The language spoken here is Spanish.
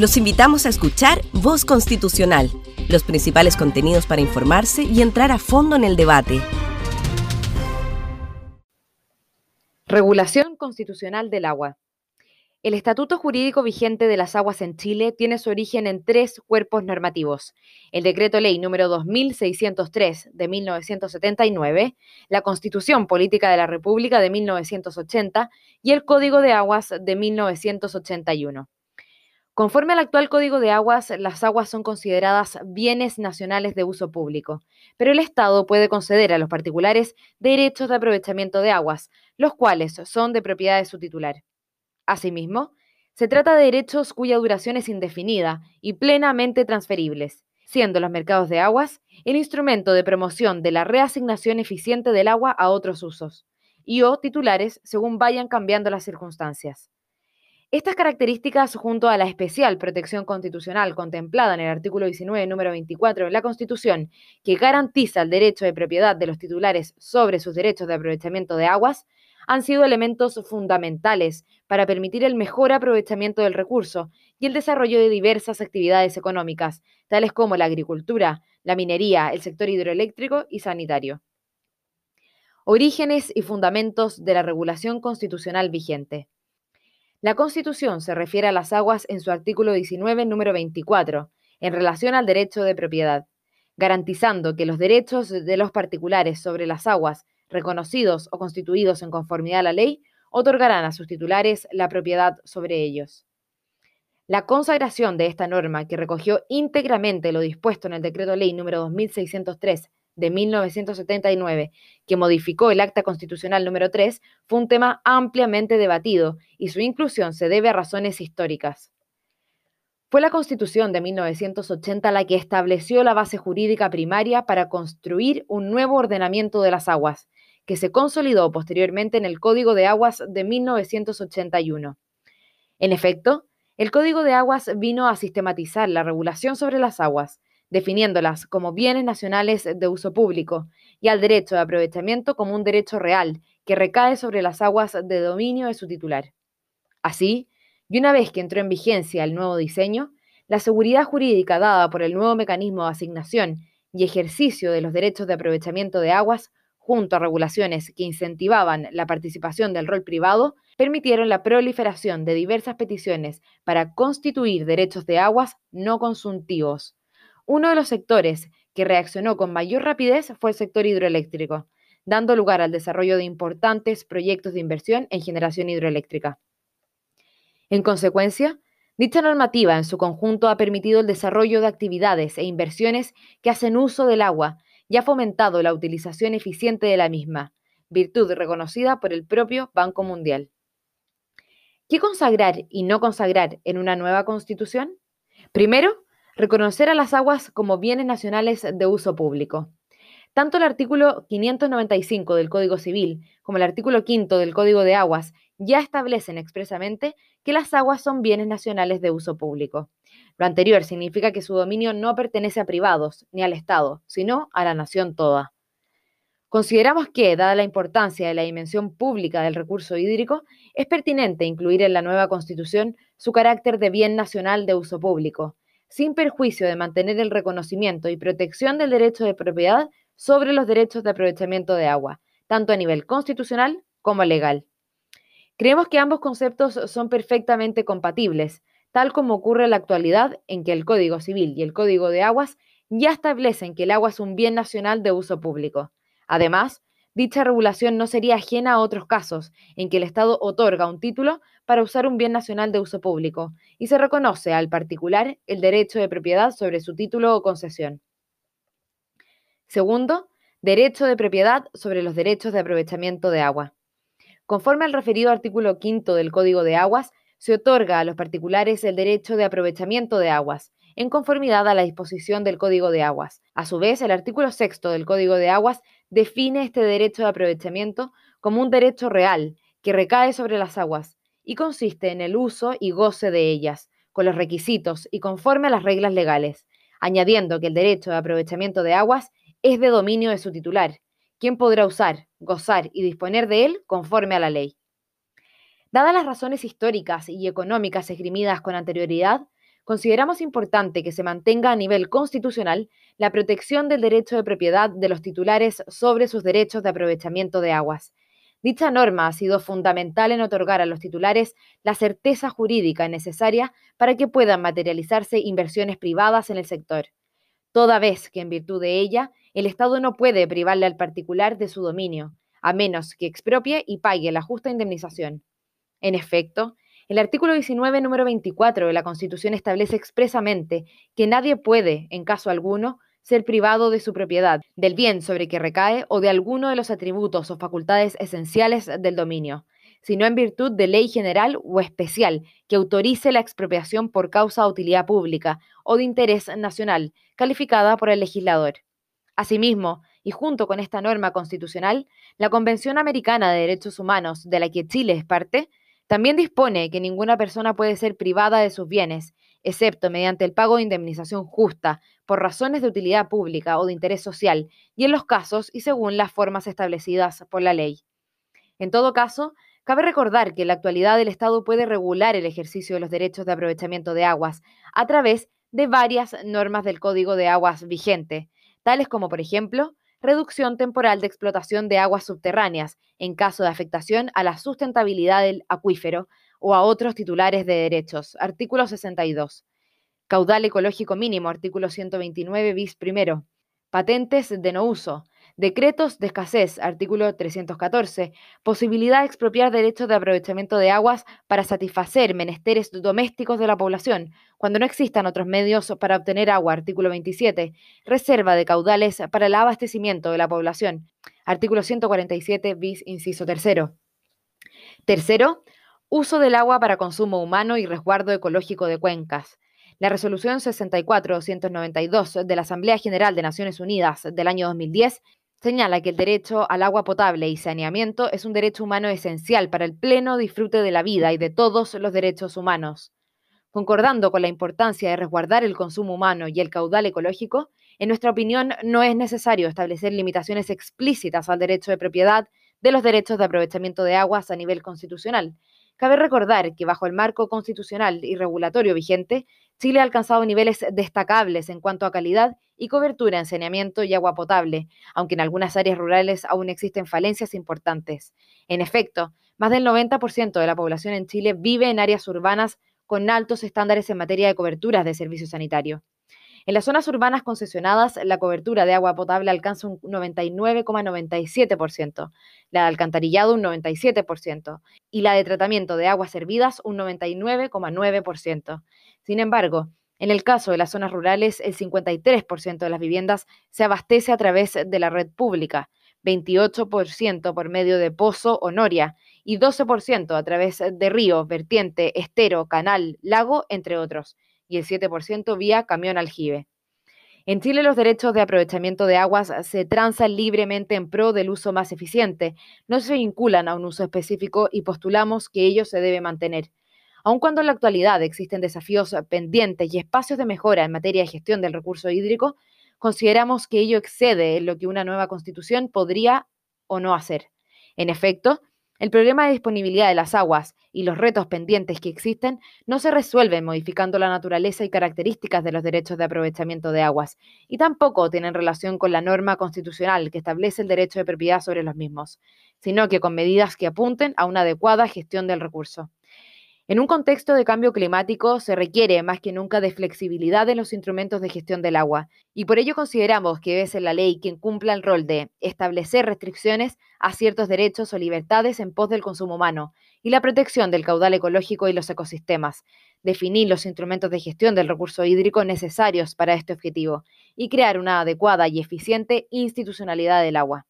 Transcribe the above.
Los invitamos a escuchar Voz Constitucional, los principales contenidos para informarse y entrar a fondo en el debate. Regulación constitucional del agua. El estatuto jurídico vigente de las aguas en Chile tiene su origen en tres cuerpos normativos. El decreto ley número 2603 de 1979, la Constitución Política de la República de 1980 y el Código de Aguas de 1981. Conforme al actual Código de Aguas, las aguas son consideradas bienes nacionales de uso público, pero el Estado puede conceder a los particulares derechos de aprovechamiento de aguas, los cuales son de propiedad de su titular. Asimismo, se trata de derechos cuya duración es indefinida y plenamente transferibles, siendo los mercados de aguas el instrumento de promoción de la reasignación eficiente del agua a otros usos, y o titulares según vayan cambiando las circunstancias. Estas características, junto a la especial protección constitucional contemplada en el artículo 19, número 24 de la Constitución, que garantiza el derecho de propiedad de los titulares sobre sus derechos de aprovechamiento de aguas, han sido elementos fundamentales para permitir el mejor aprovechamiento del recurso y el desarrollo de diversas actividades económicas, tales como la agricultura, la minería, el sector hidroeléctrico y sanitario. Orígenes y fundamentos de la regulación constitucional vigente. La Constitución se refiere a las aguas en su artículo 19, número 24, en relación al derecho de propiedad, garantizando que los derechos de los particulares sobre las aguas, reconocidos o constituidos en conformidad a la ley, otorgarán a sus titulares la propiedad sobre ellos. La consagración de esta norma, que recogió íntegramente lo dispuesto en el decreto ley número 2603 de 1979, que modificó el Acta Constitucional número 3, fue un tema ampliamente debatido y su inclusión se debe a razones históricas. Fue la Constitución de 1980 la que estableció la base jurídica primaria para construir un nuevo ordenamiento de las aguas, que se consolidó posteriormente en el Código de Aguas de 1981. En efecto, el Código de Aguas vino a sistematizar la regulación sobre las aguas, definiéndolas como bienes nacionales de uso público y al derecho de aprovechamiento como un derecho real que recae sobre las aguas de dominio de su titular. Así, y una vez que entró en vigencia el nuevo diseño, la seguridad jurídica dada por el nuevo mecanismo de asignación y ejercicio de los derechos de aprovechamiento de aguas, junto a regulaciones que incentivaban la participación del rol privado, permitieron la proliferación de diversas peticiones para constituir derechos de aguas no consuntivos, uno de los sectores que reaccionó con mayor rapidez fue el sector hidroeléctrico, dando lugar al desarrollo de importantes proyectos de inversión en generación hidroeléctrica. En consecuencia, dicha normativa en su conjunto ha permitido el desarrollo de actividades e inversiones que hacen uso del agua y ha fomentado la utilización eficiente de la misma, virtud reconocida por el propio Banco Mundial. ¿Qué consagrar y no consagrar en una nueva constitución? Primero, reconocer a las aguas como bienes nacionales de uso público. Tanto el artículo 595 del Código Civil como el artículo 5 del Código de Aguas ya establecen expresamente que las aguas son bienes nacionales de uso público. Lo anterior significa que su dominio no pertenece a privados ni al Estado, sino a la nación toda. Consideramos que, dada la importancia de la dimensión pública del recurso hídrico, es pertinente incluir en la nueva Constitución su carácter de bien nacional de uso público, sin perjuicio de mantener el reconocimiento y protección del derecho de propiedad sobre los derechos de aprovechamiento de agua, tanto a nivel constitucional como legal. Creemos que ambos conceptos son perfectamente compatibles, tal como ocurre en la actualidad en que el Código Civil y el Código de Aguas ya establecen que el agua es un bien nacional de uso público. Además, dicha regulación no sería ajena a otros casos en que el Estado otorga un título para usar un bien nacional de uso público y se reconoce al particular el derecho de propiedad sobre su título o concesión. Segundo, derecho de propiedad sobre los derechos de aprovechamiento de agua. Conforme al referido artículo quinto del Código de Aguas, se otorga a los particulares el derecho de aprovechamiento de aguas, en conformidad a la disposición del Código de Aguas. A su vez, el artículo sexto del Código de Aguas define este derecho de aprovechamiento como un derecho real que recae sobre las aguas y consiste en el uso y goce de ellas, con los requisitos y conforme a las reglas legales, añadiendo que el derecho de aprovechamiento de aguas es de dominio de su titular, quien podrá usar, gozar y disponer de él conforme a la ley. Dadas las razones históricas y económicas esgrimidas con anterioridad, consideramos importante que se mantenga a nivel constitucional la protección del derecho de propiedad de los titulares sobre sus derechos de aprovechamiento de aguas. Dicha norma ha sido fundamental en otorgar a los titulares la certeza jurídica necesaria para que puedan materializarse inversiones privadas en el sector, toda vez que en virtud de ella el Estado no puede privarle al particular de su dominio, a menos que expropie y pague la justa indemnización. En efecto, el artículo 19, número 24 de la Constitución establece expresamente que nadie puede, en caso alguno, ser privado de su propiedad, del bien sobre que recae o de alguno de los atributos o facultades esenciales del dominio, sino en virtud de ley general o especial que autorice la expropiación por causa de utilidad pública o de interés nacional, calificada por el legislador. Asimismo, y junto con esta norma constitucional, la Convención Americana de Derechos Humanos, de la que Chile es parte, también dispone que ninguna persona puede ser privada de sus bienes, excepto mediante el pago de indemnización justa por razones de utilidad pública o de interés social, y en los casos y según las formas establecidas por la ley. En todo caso, cabe recordar que en la actualidad el Estado puede regular el ejercicio de los derechos de aprovechamiento de aguas a través de varias normas del Código de Aguas vigente, tales como, por ejemplo, reducción temporal de explotación de aguas subterráneas en caso de afectación a la sustentabilidad del acuífero o a otros titulares de derechos. Artículo 62. Caudal ecológico mínimo, artículo 129 bis primero. Patentes de no uso. Decretos de escasez, artículo 314. Posibilidad de expropiar derechos de aprovechamiento de aguas para satisfacer menesteres domésticos de la población, cuando no existan otros medios para obtener agua, artículo 27. Reserva de caudales para el abastecimiento de la población, artículo 147 bis inciso tercero. Tercero, uso del agua para consumo humano y resguardo ecológico de cuencas. La resolución 64-292 de la Asamblea General de Naciones Unidas del año 2010 señala que el derecho al agua potable y saneamiento es un derecho humano esencial para el pleno disfrute de la vida y de todos los derechos humanos. Concordando con la importancia de resguardar el consumo humano y el caudal ecológico, en nuestra opinión no es necesario establecer limitaciones explícitas al derecho de propiedad de los derechos de aprovechamiento de aguas a nivel constitucional. Cabe recordar que bajo el marco constitucional y regulatorio vigente, Chile ha alcanzado niveles destacables en cuanto a calidad y cobertura en saneamiento y agua potable, aunque en algunas áreas rurales aún existen falencias importantes. En efecto, más del 90% de la población en Chile vive en áreas urbanas con altos estándares en materia de coberturas de servicio sanitario. En las zonas urbanas concesionadas, la cobertura de agua potable alcanza un 99,97%, la de alcantarillado un 97% y la de tratamiento de aguas servidas un 99,9%. Sin embargo, en el caso de las zonas rurales, el 53% de las viviendas se abastece a través de la red pública, 28% por medio de pozo o noria y 12% a través de río, vertiente, estero, canal, lago, entre otros, y el 7% vía camión aljibe. En Chile los derechos de aprovechamiento de aguas se transan libremente en pro del uso más eficiente, no se vinculan a un uso específico y postulamos que ello se debe mantener. Aun cuando en la actualidad existen desafíos pendientes y espacios de mejora en materia de gestión del recurso hídrico, consideramos que ello excede en lo que una nueva constitución podría o no hacer. En efecto, el problema de disponibilidad de las aguas y los retos pendientes que existen no se resuelven modificando la naturaleza y características de los derechos de aprovechamiento de aguas, y tampoco tienen relación con la norma constitucional que establece el derecho de propiedad sobre los mismos, sino que con medidas que apunten a una adecuada gestión del recurso. En un contexto de cambio climático se requiere más que nunca de flexibilidad en los instrumentos de gestión del agua y por ello consideramos que debe ser la ley quien cumpla el rol de establecer restricciones a ciertos derechos o libertades en pos del consumo humano y la protección del caudal ecológico y los ecosistemas, definir los instrumentos de gestión del recurso hídrico necesarios para este objetivo y crear una adecuada y eficiente institucionalidad del agua.